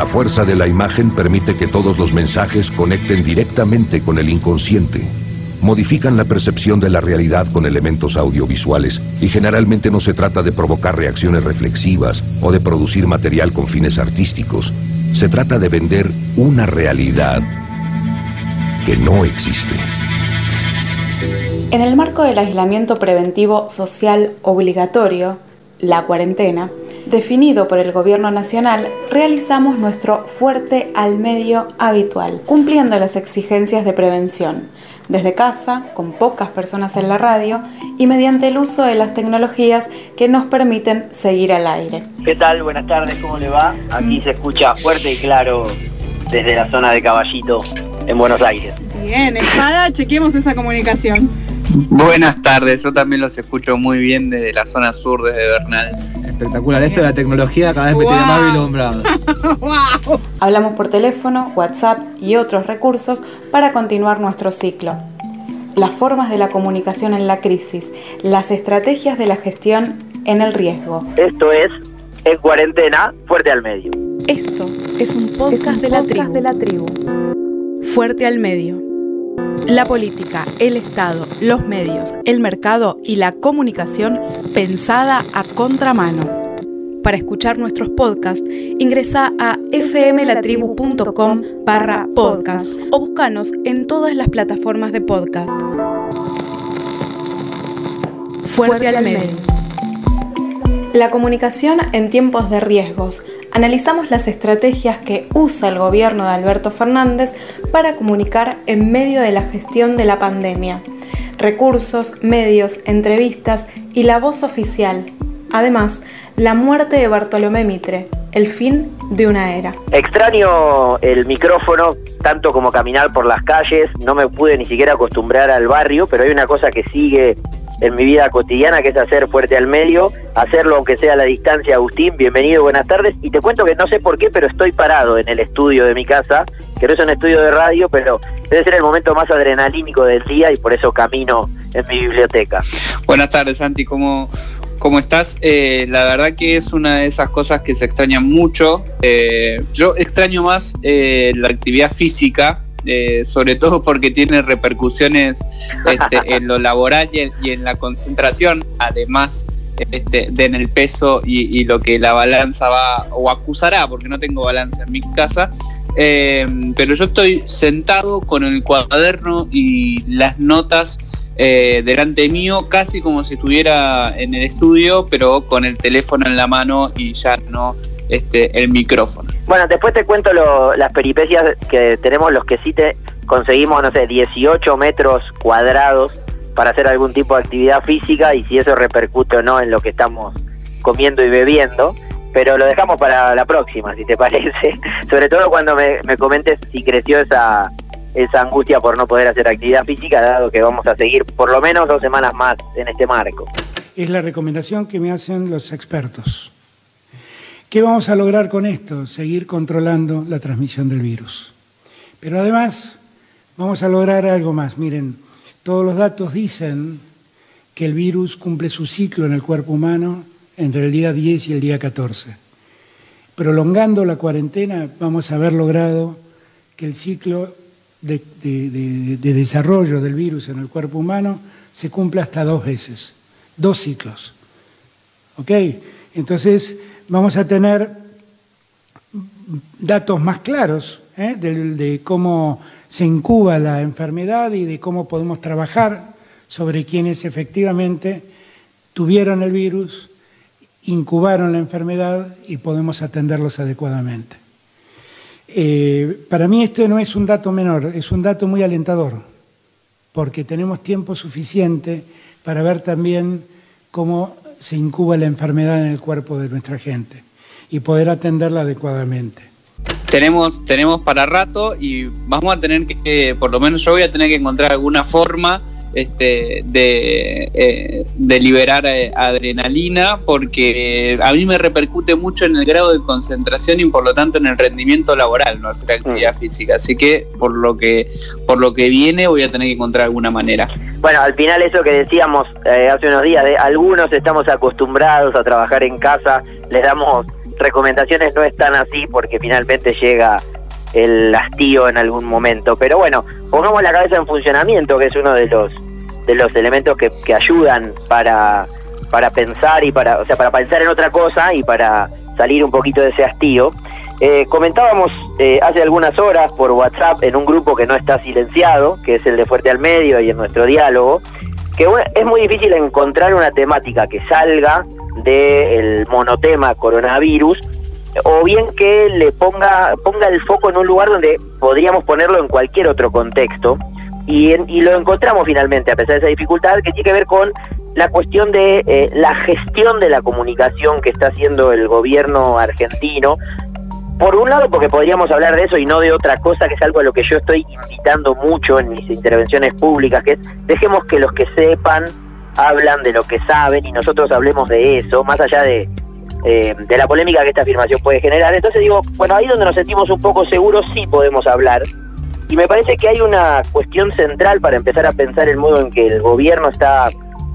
La fuerza de la imagen permite que todos los mensajes conecten directamente con el inconsciente. Modifican la percepción de la realidad con elementos audiovisuales y generalmente no se trata de provocar reacciones reflexivas o de producir material con fines artísticos. Se trata de vender una realidad que no existe. En el marco del aislamiento preventivo social obligatorio, la cuarentena, definido por el Gobierno Nacional, realizamos nuestro fuerte al medio habitual, cumpliendo las exigencias de prevención, desde casa, con pocas personas en la radio y mediante el uso de las tecnologías que nos permiten seguir al aire. ¿Qué tal? Buenas tardes, ¿cómo le va? Aquí se escucha fuerte y claro desde la zona de Caballito en Buenos Aires. Bien, Espada, chequemos esa comunicación. Buenas tardes, yo también los escucho muy bien desde la zona sur, desde Bernal. Espectacular, esto de la tecnología cada vez me tiene más vislumbrado. wow. Hablamos por teléfono, WhatsApp y otros recursos para continuar nuestro ciclo. Las formas de la comunicación en la crisis, las estrategias de la gestión en el riesgo. Esto es En Cuarentena, Fuerte al Medio. Esto es un podcast, de, la de la tribu. Fuerte al Medio. La política, el Estado, los medios, el mercado y la comunicación pensada a contramano. Para escuchar nuestros podcasts, ingresa a fmlatribu.com barra podcast o búscanos en todas las plataformas de podcast. Fuerte, al medio. La comunicación en tiempos de riesgos. Analizamos las estrategias que usa el gobierno de Alberto Fernández para comunicar en medio de la gestión de la pandemia. Recursos, medios, entrevistas y la voz oficial. Además, la muerte de Bartolomé Mitre, el fin de una era. Extraño el micrófono tanto como caminar por las calles, no me pude ni siquiera acostumbrar al barrio, pero hay una cosa que sigue en mi vida cotidiana, que es hacer fuerte al medio, hacerlo aunque sea a la distancia. Agustín, bienvenido, buenas tardes. Y te cuento que no sé por qué, pero estoy parado en el estudio de mi casa, que no es un estudio de radio, pero debe ser el momento más adrenalínico del día y por eso camino en mi biblioteca. Buenas tardes, Santi, ¿cómo, cómo estás? Eh, la verdad que es una de esas cosas que se extrañan mucho. Eh, yo extraño más eh, la actividad física eh, sobre todo porque tiene repercusiones este, en lo laboral y en, la concentración, además este, de en el peso y, lo que la balanza va o acusará, porque no tengo balanza en mi casa. Pero yo estoy sentado con el cuaderno y las notas eh, delante mío, casi como si estuviera en el estudio, pero con el teléfono en la mano y ya no este, el micrófono. Bueno, después te cuento las peripecias que tenemos los que sí te conseguimos, no sé, 18 metros cuadrados para hacer algún tipo de actividad física y si eso repercute o no en lo que estamos comiendo y bebiendo. Pero lo dejamos para la próxima, si te parece. Sobre todo cuando me, me comentes si creció esa, esa angustia por no poder hacer actividad física, dado que vamos a seguir por lo menos dos semanas más en este marco. Es la recomendación que me hacen los expertos. ¿Qué vamos a lograr con esto? Seguir controlando la transmisión del virus. Pero además vamos a lograr algo más. Miren, todos los datos dicen que el virus cumple su ciclo en el cuerpo humano entre el día 10 y el día 14. Prolongando la cuarentena vamos a haber logrado que el ciclo de, desarrollo del virus en el cuerpo humano se cumple hasta dos veces, dos ciclos. ¿Ok? Entonces vamos a tener datos más claros ¿eh? de, cómo se incuba la enfermedad y de cómo podemos trabajar sobre quienes efectivamente tuvieron el virus, incubaron la enfermedad y podemos atenderlos adecuadamente. Eh, para mí este no es un dato menor, es un dato muy alentador, porque tenemos tiempo suficiente para ver también cómo se incuba la enfermedad en el cuerpo de nuestra gente y poder atenderla adecuadamente. Tenemos, tenemos para rato y vamos a tener que, por lo menos yo voy a tener que encontrar alguna forma este, de, eh, de liberar eh, adrenalina porque a mí me repercute mucho en el grado de concentración y por lo tanto en el rendimiento laboral no hacer actividad mm. física así que por lo que por lo que viene voy a tener que encontrar alguna manera bueno al final eso que decíamos eh, hace unos días de algunos estamos acostumbrados a trabajar en casa les damos recomendaciones no están así porque finalmente llega el hastío en algún momento. Pero bueno, pongamos la cabeza en funcionamiento, que es uno de los de los elementos que, que ayudan para, para pensar y para, o sea, para pensar en otra cosa y para salir un poquito de ese hastío. Eh, comentábamos eh, hace algunas horas por WhatsApp en un grupo que no está silenciado, que es el de Fuerte al Medio y en nuestro diálogo, que es muy difícil encontrar una temática que salga del monotema coronavirus o bien que le ponga ponga el foco en un lugar donde podríamos ponerlo en cualquier otro contexto y, y lo encontramos finalmente a pesar de esa dificultad que tiene que ver con la cuestión de eh, la gestión de la comunicación que está haciendo el gobierno argentino. Por un lado, porque podríamos hablar de eso y no de otra cosa, que es algo a lo que yo estoy invitando mucho en mis intervenciones públicas, que es dejemos que los que sepan hablan de lo que saben y nosotros hablemos de eso, más allá de, eh, de la polémica que esta afirmación puede generar. Entonces digo, bueno, ahí donde nos sentimos un poco seguros sí podemos hablar. Y me parece que hay una cuestión central para empezar a pensar el modo en que el gobierno está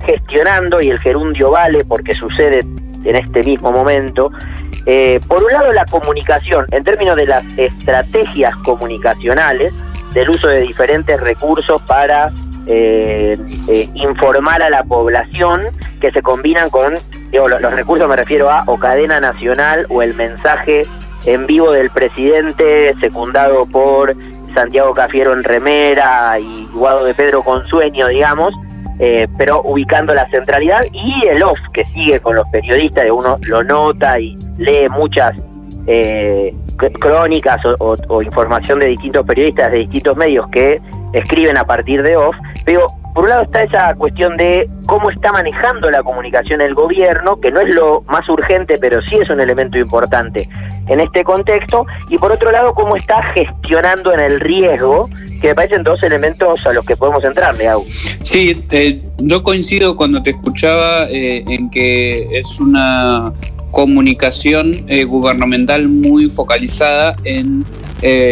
gestionando y el gerundio vale porque sucede en este mismo momento. Eh, por un lado, la comunicación, en términos de las estrategias comunicacionales, del uso de diferentes recursos para eh, eh, informar a la población que se combinan con, digo, los, recursos me refiero a o cadena nacional o el mensaje en vivo del presidente secundado por Santiago Cafiero en remera y Guado de Pedro con sueño, digamos, eh, pero ubicando la centralidad y el off que sigue con los periodistas, uno lo nota y lee muchas eh, crónicas o, información de distintos periodistas de distintos medios que escriben a partir de off, pero por un lado está esa cuestión de cómo está manejando la comunicación el gobierno, que no es lo más urgente, pero sí es un elemento importante en este contexto, y por otro lado cómo está gestionando en el riesgo que me parecen dos elementos a los que podemos entrar, Leau. Sí, eh, yo coincido cuando te escuchaba eh, en que es una comunicación eh, gubernamental muy focalizada en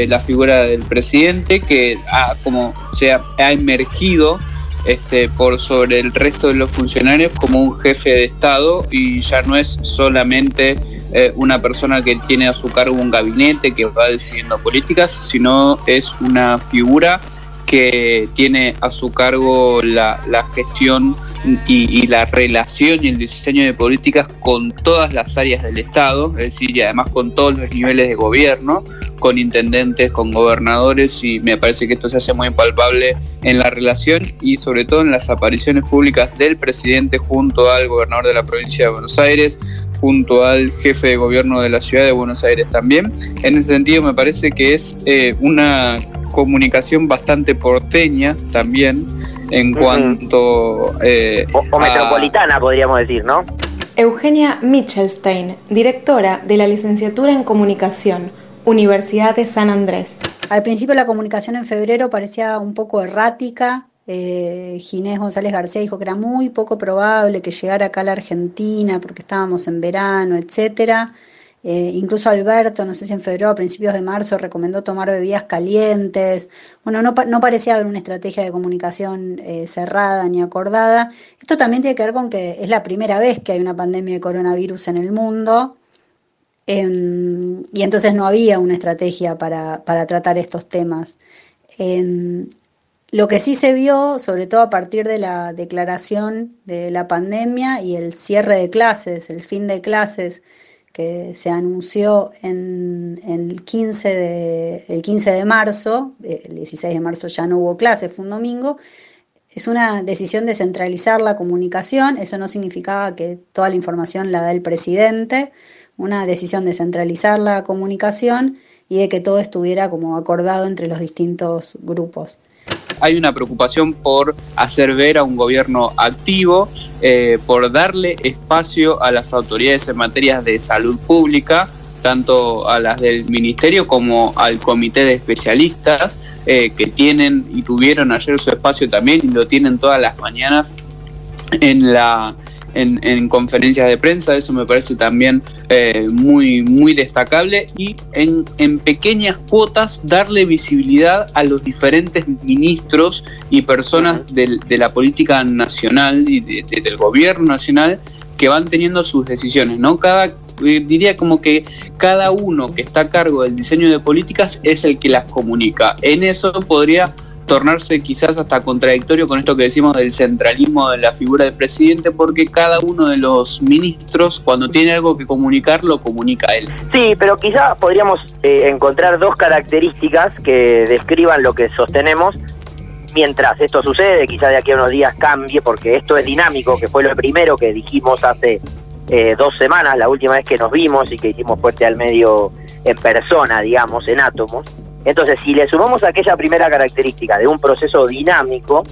la figura del presidente que ha, como sea, ha emergido este, por sobre el resto de los funcionarios como un jefe de Estado y ya no es solamente una persona que tiene a su cargo un gabinete que va decidiendo políticas, sino es una figura que tiene a su cargo la, gestión y, la relación y el diseño de políticas con todas las áreas del Estado, es decir, y además con todos los niveles de gobierno, con intendentes, con gobernadores, y me parece que esto se hace muy palpable en la relación y sobre todo en las apariciones públicas del presidente junto al gobernador de la provincia de Buenos Aires, junto al jefe de gobierno de la ciudad de Buenos Aires también. En ese sentido me parece que es eh, una comunicación bastante porteña también en cuanto... Eh, o, metropolitana podríamos decir, ¿no? Eugenia Michelstein, directora de la licenciatura en comunicación, Universidad de San Andrés. Al principio la comunicación en febrero parecía un poco errática, eh, Ginés González García dijo que era muy poco probable que llegara acá a la Argentina porque estábamos en verano, etcétera. Eh, incluso Alberto, no sé si en febrero o principios de marzo, recomendó tomar bebidas calientes. Bueno, no, parecía haber una estrategia de comunicación eh, cerrada ni acordada. Esto también tiene que ver con que es la primera vez que hay una pandemia de coronavirus en el mundo. Em, y entonces no había una estrategia para, para tratar estos temas. Lo que sí se vio, sobre todo a partir de la declaración de la pandemia y el cierre de clases, el fin de clases que se anunció en, el, 15 de, el 15 de marzo, el 16 de marzo ya no hubo clases, fue un domingo, es una decisión de centralizar la comunicación, eso no significaba que toda la información la da el presidente, una decisión de centralizar la comunicación y de que todo estuviera como acordado entre los distintos grupos hay una preocupación por hacer ver a un gobierno activo, eh, por darle espacio a las autoridades en materias de salud pública, tanto a las del ministerio como al comité de especialistas eh, que tienen y tuvieron ayer su espacio también y lo tienen todas las mañanas en la en, conferencias de prensa, eso me parece también eh, muy, muy destacable, y en, en, pequeñas cuotas darle visibilidad a los diferentes ministros y personas de la política nacional y del gobierno nacional que van teniendo sus decisiones, ¿no? Cada eh, diría como que cada uno que está a cargo del diseño de políticas es el que las comunica. En eso podría tornarse quizás hasta contradictorio con esto que decimos del centralismo de la figura del presidente, porque cada uno de los ministros, cuando tiene algo que comunicar, lo comunica él. Sí, pero quizás podríamos eh, encontrar dos características que describan lo que sostenemos. Mientras esto sucede, quizás de aquí a unos días cambie, porque esto es dinámico, que fue lo primero que dijimos hace eh, dos semanas, la última vez que nos vimos y que hicimos fuerte al medio en persona, digamos, en átomos entonces, si le sumamos aquella primera característica de un proceso dinámico,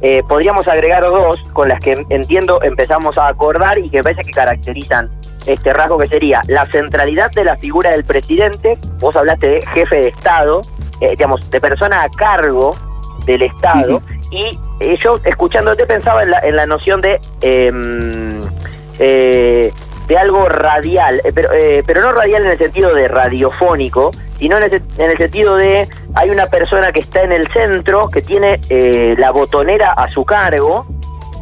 eh, podríamos agregar dos con las que entiendo empezamos a acordar y que parece que caracterizan este rasgo que sería la centralidad de la figura del presidente, vos hablaste de jefe de Estado, eh, digamos, de persona a cargo del Estado, y eh, yo escuchándote pensaba en la, en la noción de... De algo radial, pero, pero no radial en el sentido de radiofónico, sino en el, sentido de hay una persona que está en el centro, que tiene eh, la botonera a su cargo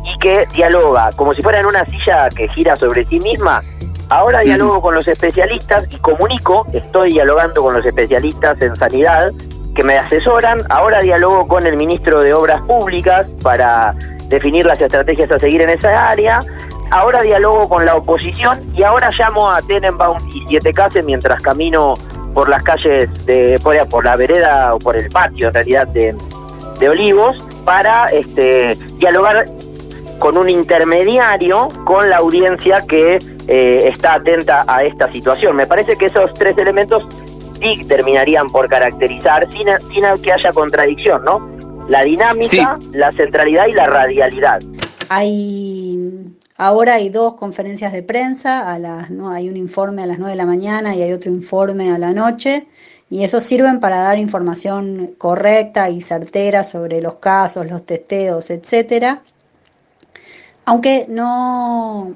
y que dialoga, como si fuera en una silla que gira sobre sí misma. Ahora dialogo con los especialistas y comunico, estoy dialogando con los especialistas en sanidad que me asesoran, ahora dialogo con el ministro de Obras Públicas para definir las estrategias a seguir en esa área, ahora dialogo con la oposición y ahora llamo a Tenenbaum y Siete Cases mientras camino por las calles de por, por la vereda o por el patio en realidad de, Olivos para este, dialogar con un intermediario con la audiencia que eh, está atenta a esta situación. Me parece que esos tres elementos sí terminarían por caracterizar sin, sin que haya contradicción, ¿no? La dinámica, la centralidad y la radialidad. Hay Ahora hay dos conferencias de prensa, a las, hay un informe a las 9 de la mañana y hay otro informe a la noche, y eso sirven para dar información correcta y certera sobre los casos, los testeos, etcétera. Aunque no,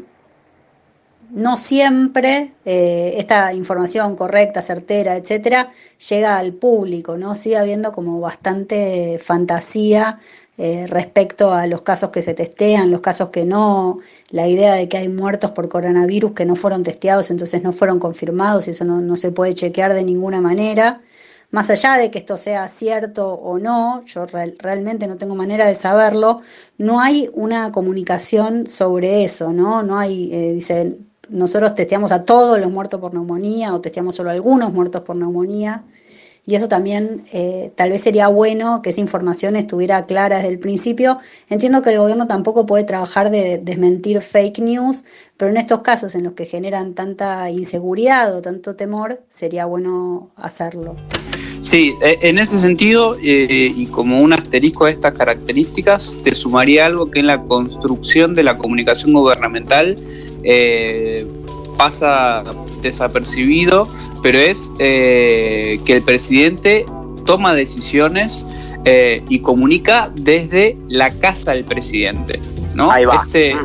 no siempre eh, esta información correcta, certera, etcétera, llega al público, ¿no? Sigue habiendo como bastante fantasía eh, respecto a los casos que se testean, los casos que no, la idea de que hay muertos por coronavirus que no fueron testeados, entonces no fueron confirmados y eso no, se puede chequear de ninguna manera. Más allá de que esto sea cierto o no, yo realmente no tengo manera de saberlo, no hay una comunicación sobre eso, ¿no? No hay, eh, dice, nosotros testeamos a todos los muertos por neumonía o testeamos solo a algunos muertos por neumonía y eso también eh, tal vez sería bueno que esa información estuviera clara desde el principio. Entiendo que el gobierno tampoco puede trabajar de desmentir fake news, pero en estos casos en los que generan tanta inseguridad o tanto temor, sería bueno hacerlo. Sí, e, en ese sentido, eh, y como un asterisco a estas características, te sumaría algo que en la construcción de la comunicación gubernamental eh, pasa desapercibido pero es eh, que el presidente toma decisiones eh, y comunica desde la casa del presidente. ¿no? Ahí va. Este,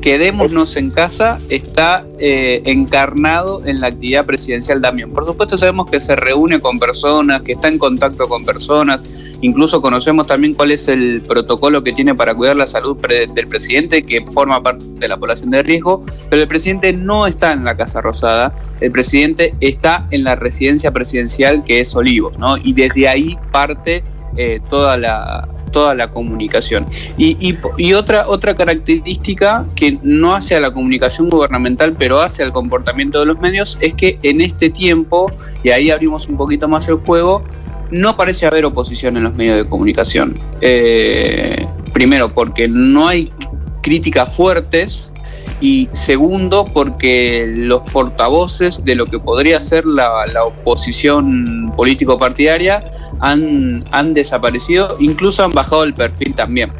Quedémonos en casa está eh, encarnado en la actividad presidencial también. Por supuesto sabemos que se reúne con personas, que está en contacto con personas, Incluso conocemos también cuál es el protocolo que tiene para cuidar la salud del presidente, que forma parte de la población de riesgo, pero el presidente no está en la Casa Rosada, el presidente está en la residencia presidencial que es Olivos, ¿no? Y desde ahí parte eh, toda la toda la comunicación. Y, y, otra, otra característica que no hace a la comunicación gubernamental, pero hace al comportamiento de los medios, es que en este tiempo, y ahí abrimos un poquito más el juego, no parece haber oposición en los medios de comunicación. Eh, primero, porque no hay críticas fuertes y segundo, porque los portavoces de lo que podría ser la, oposición político-partidaria han, han desaparecido, incluso han bajado el perfil también.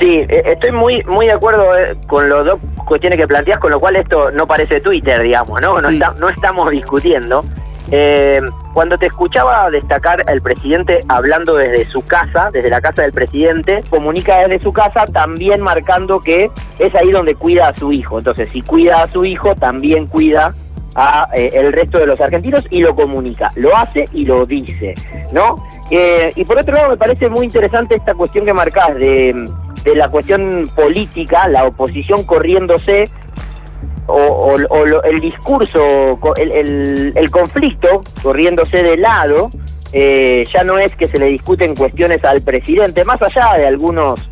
Sí, eh, estoy muy muy de acuerdo eh, con los dos cuestiones que planteas, con lo cual esto no parece Twitter, digamos, ¿no? No, no estamos discutiendo. Eh, cuando te escuchaba destacar el presidente hablando desde su casa, desde la casa del presidente, comunica desde su casa también marcando que es ahí donde cuida a su hijo. Entonces, si cuida a su hijo, también cuida a eh, el resto de los argentinos y lo comunica, lo hace y lo dice, ¿no? Eh, y por otro lado me parece muy interesante esta cuestión que marcás de, de la cuestión política, la oposición corriéndose o, el discurso, el, el, conflicto corriéndose de lado, eh, ya no es que se le discuten cuestiones al presidente, más allá de algunos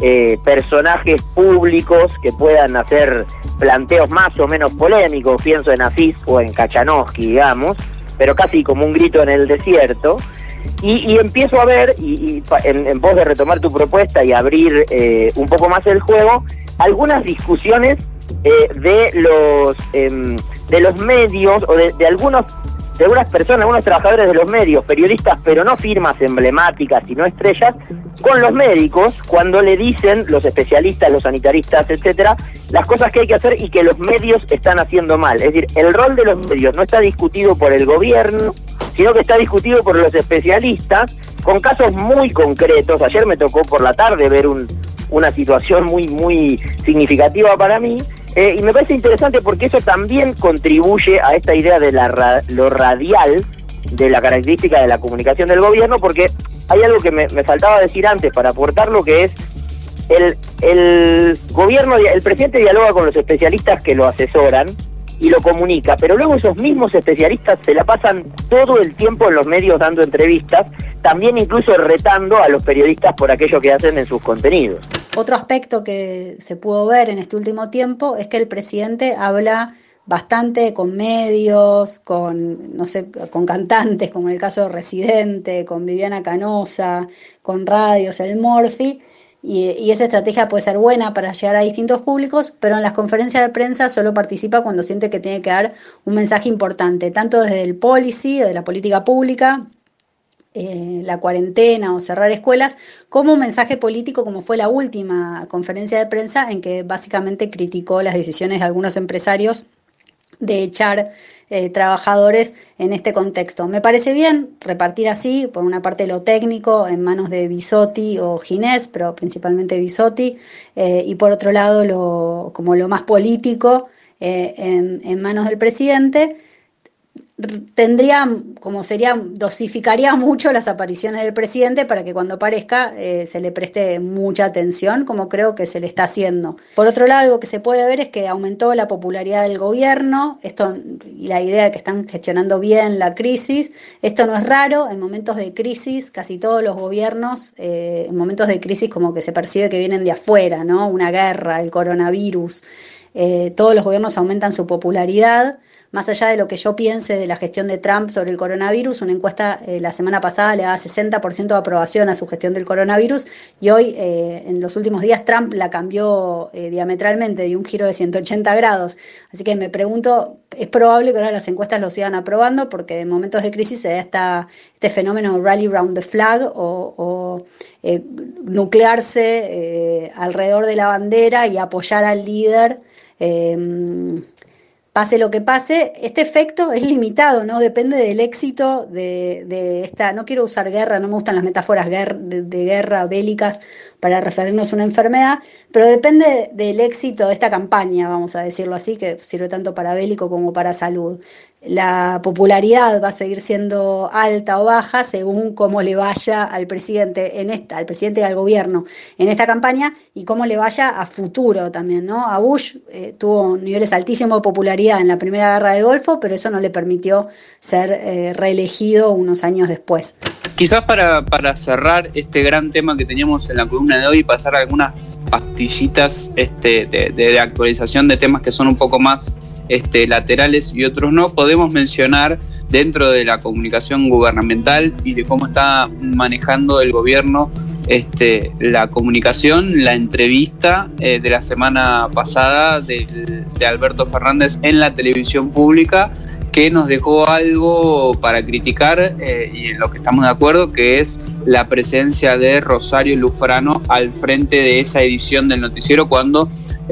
eh, personajes públicos que puedan hacer planteos más o menos polémicos, pienso en Afis o en Kachanowski, digamos, pero casi como un grito en el desierto. Y, empiezo a ver, y, en, en, pos de retomar tu propuesta y abrir eh, un poco más el juego, algunas discusiones eh, de los em, de los medios o de, algunos de algunas personas, algunos trabajadores de los medios, periodistas, pero no firmas emblemáticas, sino estrellas, con los médicos cuando le dicen los especialistas, los sanitaristas, etcétera, las cosas que hay que hacer y que los medios están haciendo mal. Es decir, el rol de los medios no está discutido por el gobierno, sino que está discutido por los especialistas con casos muy concretos. Ayer me tocó por la tarde ver un, una situación muy, muy significativa para mí. Eh, y me parece interesante porque eso también contribuye a esta idea de la, lo radial de la característica de la comunicación del gobierno, porque hay algo que me, me faltaba decir antes para aportarlo, que es el, el gobierno, el presidente dialoga con los especialistas que lo asesoran, y lo comunica, pero luego esos mismos especialistas se la pasan todo el tiempo en los medios dando entrevistas, también incluso retando a los periodistas por aquello que hacen en sus contenidos. Otro aspecto que se pudo ver en este último tiempo es que el presidente habla bastante con medios, con, no sé, con cantantes, como en el caso de Residente, con Viviana Canosa, con radios, el Morphy, y, esa estrategia puede ser buena para llegar a distintos públicos, pero en las conferencias de prensa solo participa cuando siente que tiene que dar un mensaje importante, tanto desde el policy, de la política pública, eh, la cuarentena o cerrar escuelas, como un mensaje político, como fue la última conferencia de prensa en que básicamente criticó las decisiones de algunos empresarios de echar eh, trabajadores en este contexto. Me parece bien repartir así, por una parte lo técnico en manos de Bisotti o Ginés, pero principalmente Bisotti, eh, y por otro lado lo, como lo más político en manos del presidente tendría, como sería, dosificaría mucho las apariciones del presidente para que cuando aparezca eh, se le preste mucha atención, como creo que se le está haciendo. Por otro lado, algo que se puede ver es que aumentó la popularidad del gobierno, esto y la idea de que están gestionando bien la crisis. Esto no es raro, en momentos de crisis, casi todos los gobiernos, eh, en momentos de crisis como que se percibe que vienen de afuera, ¿no? Una guerra, el coronavirus. Eh, todos los gobiernos aumentan su popularidad más allá de lo que yo piense de la gestión de Trump sobre el coronavirus, una encuesta eh, la semana pasada le daba 60% de aprobación a su gestión del coronavirus y hoy, eh, en los últimos días, Trump la cambió eh, diametralmente, de un giro de 180 grados. Así que me pregunto, es probable que ahora las encuestas lo sigan aprobando porque en momentos de crisis se da esta, este fenómeno rally round the flag o, nuclearse alrededor de la bandera y apoyar al líder pase lo que pase, este efecto es limitado, ¿no? Depende del éxito de, esta, no quiero usar guerra, no me gustan las metáforas de, de, guerra bélicas para referirnos a una enfermedad, pero depende del éxito de esta campaña, vamos a decirlo así, que sirve tanto para bélico como para salud la popularidad va a seguir siendo alta o baja según cómo le vaya al presidente en esta, al presidente y al gobierno en esta campaña y cómo le vaya a futuro también, ¿no? A Bush eh, tuvo niveles altísimos de popularidad en la primera guerra del Golfo, pero eso no le permitió ser eh, reelegido unos años después. Quizás para, para, cerrar este gran tema que teníamos en la columna de hoy y pasar algunas pastillitas este, de actualización de temas que son un poco más este, laterales y otros no, podemos mencionar dentro de la comunicación gubernamental y de cómo está manejando el gobierno este, la comunicación, la entrevista eh, de la semana pasada de, de Alberto Fernández en la televisión pública que nos dejó algo para criticar eh, y en lo que estamos de acuerdo, que es la presencia de Rosario Lufrano al frente de esa edición del noticiero cuando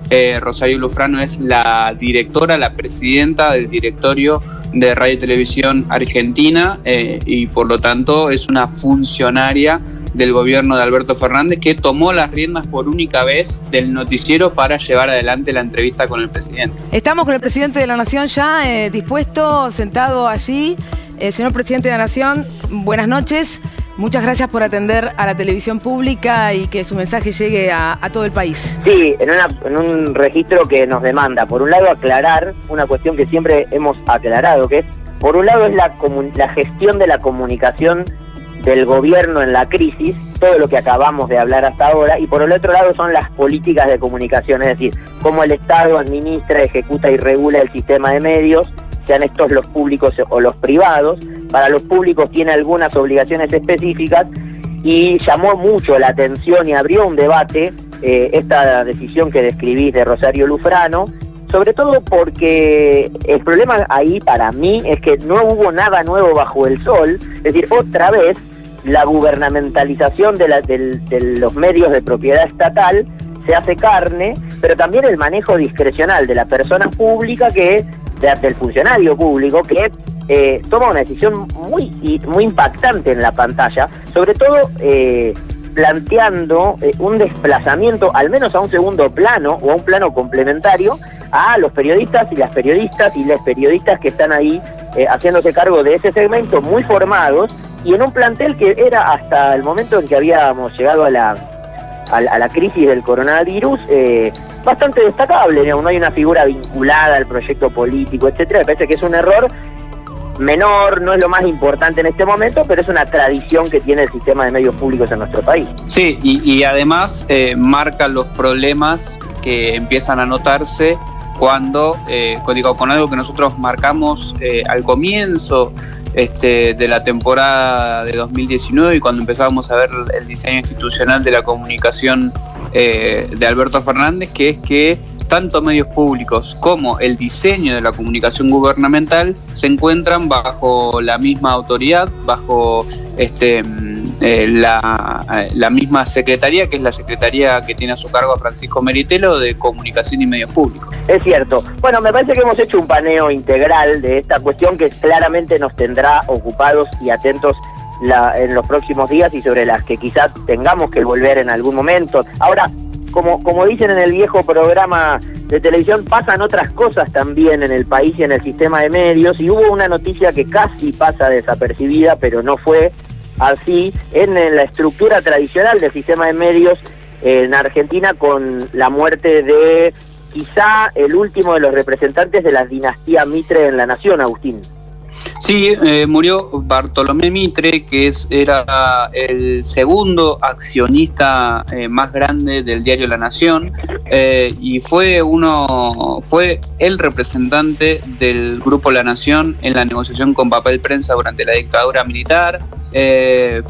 eh, Rosario Lufrano es la directora, la presidenta del directorio de Radio y Televisión Argentina eh, y por lo tanto es una funcionaria del gobierno de Alberto Fernández que tomó las riendas por única vez del noticiero para llevar adelante la entrevista con el presidente. Estamos con el presidente de la Nación ya eh, dispuesto, sentado allí. Eh, señor presidente de la Nación, buenas noches. Muchas gracias por atender a la televisión pública y que su mensaje llegue a, todo el país. Sí, en, un registro que nos demanda, por un lado, aclarar una cuestión que siempre hemos aclarado, que es, por un lado, es la, la gestión de la comunicación del gobierno en la crisis, todo lo que acabamos de hablar hasta ahora, y por el otro lado son las políticas de comunicación, es decir, cómo el Estado administra, ejecuta y regula el sistema de medios, sean estos los públicos o los privados. Para los públicos tiene algunas obligaciones específicas y llamó mucho la atención y abrió un debate eh, esta decisión que describís de Rosario Lufrano, sobre todo porque el problema ahí para mí es que no hubo nada nuevo bajo el sol, es decir, otra vez la gubernamentalización de, de los medios de propiedad estatal se hace carne, pero también el manejo discrecional de la persona pública que del funcionario público que eh, toma una decisión muy, muy impactante en la pantalla, sobre todo eh, planteando eh, un desplazamiento, al menos a un segundo plano o a un plano complementario, a los periodistas y las periodistas y las periodistas que están ahí haciéndose cargo de ese segmento, muy formados, y en un plantel que era hasta el momento en que habíamos llegado a la, a la, crisis del coronavirus, bastante destacable, no hay una figura vinculada al proyecto político, etcétera, me parece que es un error menor, no es lo más importante en este momento, pero es una tradición que tiene el sistema de medios públicos en nuestro país. Sí, y, además eh, marca los problemas que empiezan a notarse cuando, eh, con algo que nosotros marcamos eh, al comienzo este, de la temporada de 2019 y cuando empezábamos a ver el diseño institucional de la comunicación eh, de Alberto Fernández, que es que tanto medios públicos como el diseño de la comunicación gubernamental se encuentran bajo la misma autoridad, bajo este, mm, eh, la, la, misma secretaría, que es la secretaría que tiene a su cargo a Francisco Meritelo de Comunicación y Medios Públicos. Es cierto. Bueno, me parece que hemos hecho un paneo integral de esta cuestión que claramente nos tendrá ocupados y atentos en los próximos días y sobre las que quizás tengamos que volver en algún momento. Ahora, como, como dicen en el viejo programa de televisión, pasan otras cosas también en el país y en el sistema de medios, y hubo una noticia que casi pasa desapercibida, pero no fue así, en, la estructura tradicional del sistema de medios en Argentina con la muerte de quizá el último de los representantes de la dinastía Mitre en la nación, Agustín. Sí, eh, murió Bartolomé Mitre, que es, era el segundo accionista eh, más grande del diario La Nación eh, y fue uno, fue el representante del grupo La Nación en la negociación con papel prensa durante la dictadura militar.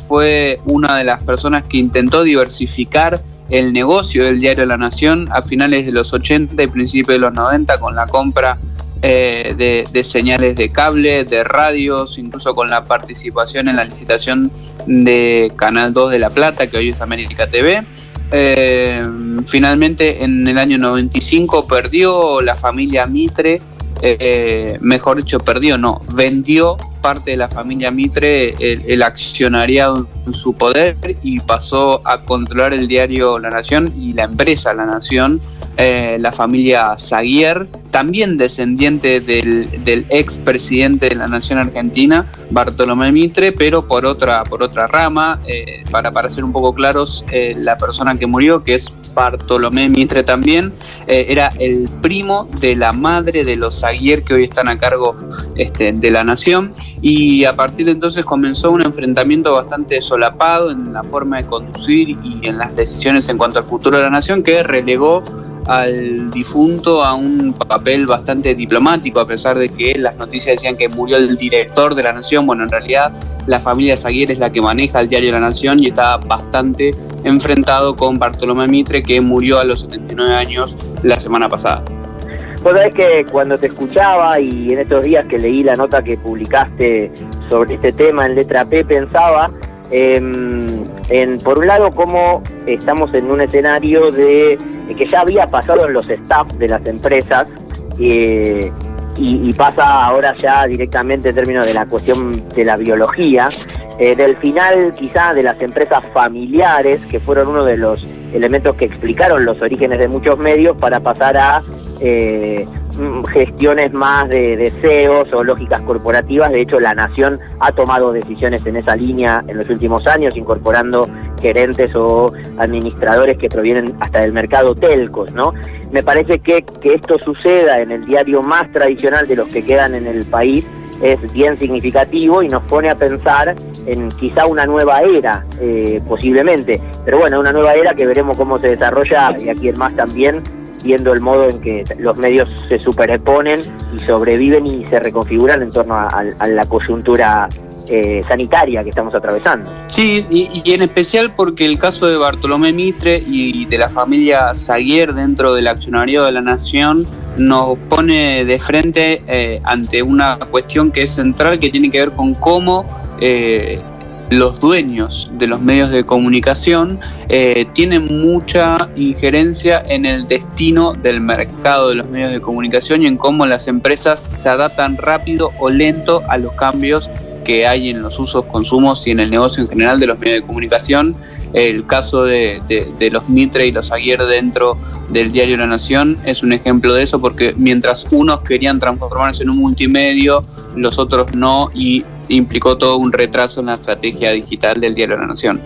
fue una de las personas que intentó diversificar el negocio del diario La Nación a finales de los 80 y principios de los 90 con la compra eh, de, señales de cable, de radios, incluso con la participación en la licitación de Canal 2 de La Plata, que hoy es América TV. Eh, finalmente, en el año 95 perdió la familia Mitre, eh, mejor dicho, perdió, no, vendió parte de la familia Mitre el, accionariado en su poder y pasó a controlar el diario La Nación y la empresa La Nación, eh, la familia Zaguier, también descendiente del, del ex presidente de la Nación Argentina, Bartolomé Mitre, pero por otra, por otra rama, eh, para, para ser un poco claros, eh, la persona que murió, que es Bartolomé Mitre también, era el primo de la madre de los Zaguier que hoy están a cargo este, de la Nación y a partir de entonces comenzó un enfrentamiento bastante solapado en la forma de conducir y en las decisiones en cuanto al futuro de la nación que relegó al difunto a un papel bastante diplomático, a pesar de que las noticias decían que murió el director de la Nación. Bueno, en realidad la familia Zaguier es la que maneja el diario La Nación y está bastante enfrentado con Bartolomé Mitre, que murió a los 79 años la semana pasada. Vos sabés que cuando te escuchaba y en estos días que leí la nota que publicaste sobre este tema en letra P, pensaba em, en, por un lado, cómo estamos en un escenario de, que ya había pasado en los staff de las empresas eh, y, pasa ahora ya directamente en términos de la cuestión de la biología, eh, del final quizá de las empresas familiares, que fueron uno de los elementos que explicaron los orígenes de muchos medios para pasar a eh, mm, gestiones más de deseos o lógicas corporativas. De hecho, la Nación ha tomado decisiones en esa línea en los últimos años, incorporando gerentes o administradores que provienen hasta del mercado telcos, ¿no? Me parece que, que esto suceda en el diario más tradicional de los que quedan en el país es bien significativo y nos pone a pensar en quizá una nueva era, eh, posiblemente. Pero bueno, una nueva era que veremos cómo se desarrolla y aquí en más también, viendo el modo en que los medios se superponen y sobreviven y se reconfiguran en torno a, la coyuntura eh, sanitaria que estamos atravesando. Sí, y, en especial porque el caso de Bartolomé Mitre y de la familia Zaguier dentro del accionario de la Nación nos pone de frente eh, ante una cuestión que es central, que tiene que ver con cómo eh, los dueños de los medios de comunicación eh, tienen mucha injerencia en el destino del mercado de los medios de comunicación y en cómo las empresas se adaptan rápido o lento a los cambios que hay en los usos, consumos y en el negocio en general de los medios de comunicación. El caso de, los Mitre y los Aguirre dentro del diario La Nación es un ejemplo de eso, porque mientras unos querían transformarse en un multimedio, los otros no, y implicó todo un retraso en la estrategia digital del diario La Nación.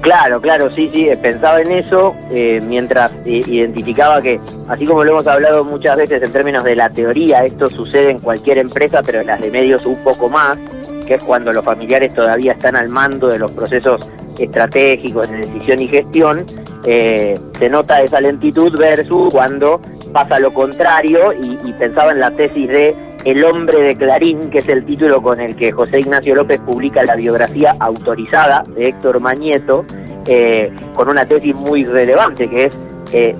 Claro, claro, sí, sí, pensaba en eso eh, mientras identificaba que, así como lo hemos hablado muchas veces en términos de la teoría, esto sucede en cualquier empresa, pero en las de medios un poco más, que es cuando los familiares todavía están al mando de los procesos estratégicos de decisión y gestión, eh, se nota esa lentitud versus cuando pasa lo contrario y, pensaba en la tesis de El hombre de Clarín, que es el título con el que José Ignacio López publica la biografía autorizada de Héctor Mañeto, eh, con una tesis muy relevante, que es, eh,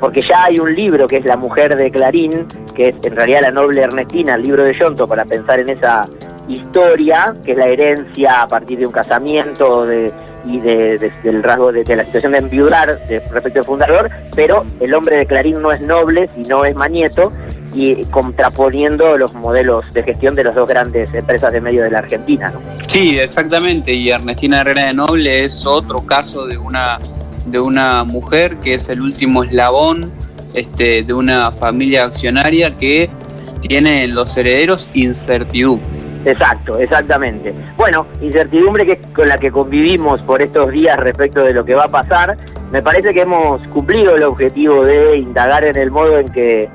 porque ya hay un libro que es La mujer de Clarín, que es en realidad la noble Ernestina, el libro de Yonto, para pensar en esa historia, que es la herencia a partir de un casamiento de, y de, del rasgo de, la situación de enviudar respecto al fundador, pero el hombre de Clarín no es noble, sino es Manieto, y contraponiendo los modelos de gestión de las dos grandes empresas de medio de la Argentina. Sí, exactamente, y Ernestina Herrera de Noble es otro caso de una, de una mujer que es el último eslabón este, de una familia accionaria que tiene los herederos incertidumbre Exacto, exactamente. Bueno, incertidumbre que con la que convivimos por estos días respecto de lo que va a pasar. Me parece que hemos cumplido el objetivo de indagar en el modo en que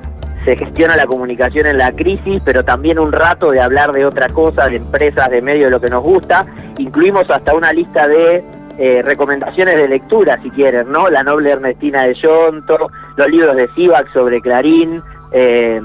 se gestiona la comunicación en la crisis, pero también un rato de hablar de otra cosa, de empresas, de medio de lo que nos gusta. Incluimos hasta una lista de eh, recomendaciones de lectura, si quieren, ¿no? La noble Ernestina de Yonto, los libros de Sivac sobre Clarín, eh,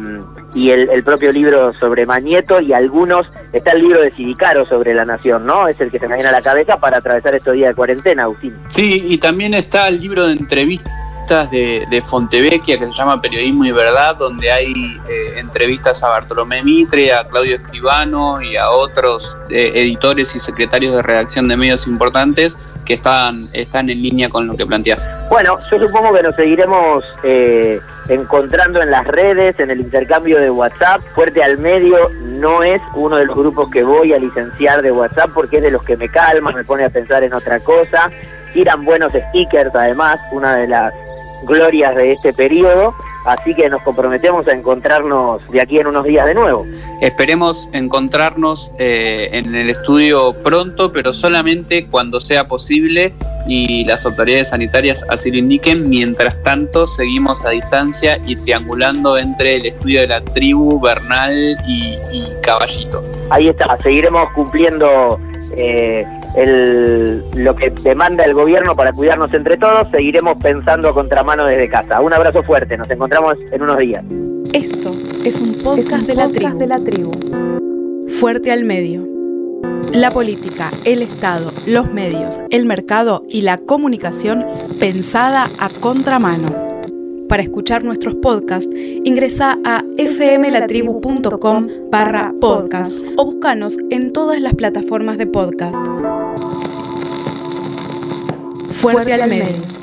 y el, propio libro sobre Manieto y algunos, está el libro de Sidicaro sobre la nación, ¿no? Es el que se me viene a la cabeza para atravesar estos días de cuarentena, Agustín. Sí, y también está el libro de entrevistas de, de Fontevecchia que se llama Periodismo y Verdad, donde hay eh, entrevistas a Bartolomé Mitre, a Claudio Escribano y a otros eh, editores y secretarios de redacción de medios importantes que están, están en línea con lo que planteas. Bueno, yo supongo que nos seguiremos eh, encontrando en las redes, en el intercambio de WhatsApp. Fuerte al medio no es uno de los grupos que voy a licenciar de WhatsApp porque es de los que me calma, me pone a pensar en otra cosa. Tiran buenos stickers además, una de las glorias de este periodo, así que nos comprometemos a encontrarnos de aquí en unos días de nuevo. Esperemos encontrarnos eh, en el estudio pronto, pero solamente cuando sea posible y las autoridades sanitarias así lo indiquen. Mientras tanto, seguimos a distancia y triangulando entre el estudio de la tribu, Bernal y, Caballito. Ahí está, seguiremos cumpliendo eh, el, lo que demanda el gobierno para cuidarnos entre todos, seguiremos pensando a contramano desde casa. Un abrazo fuerte, nos encontramos en unos días. Esto es un podcast, de, la de la tribu. Fuerte al medio. La política, el Estado, los medios, el mercado y la comunicación pensada a contramano. Para escuchar nuestros podcasts, ingresa a fmlatribu.com barra podcast o búscanos en todas las plataformas de podcast. Fuerte, al medio.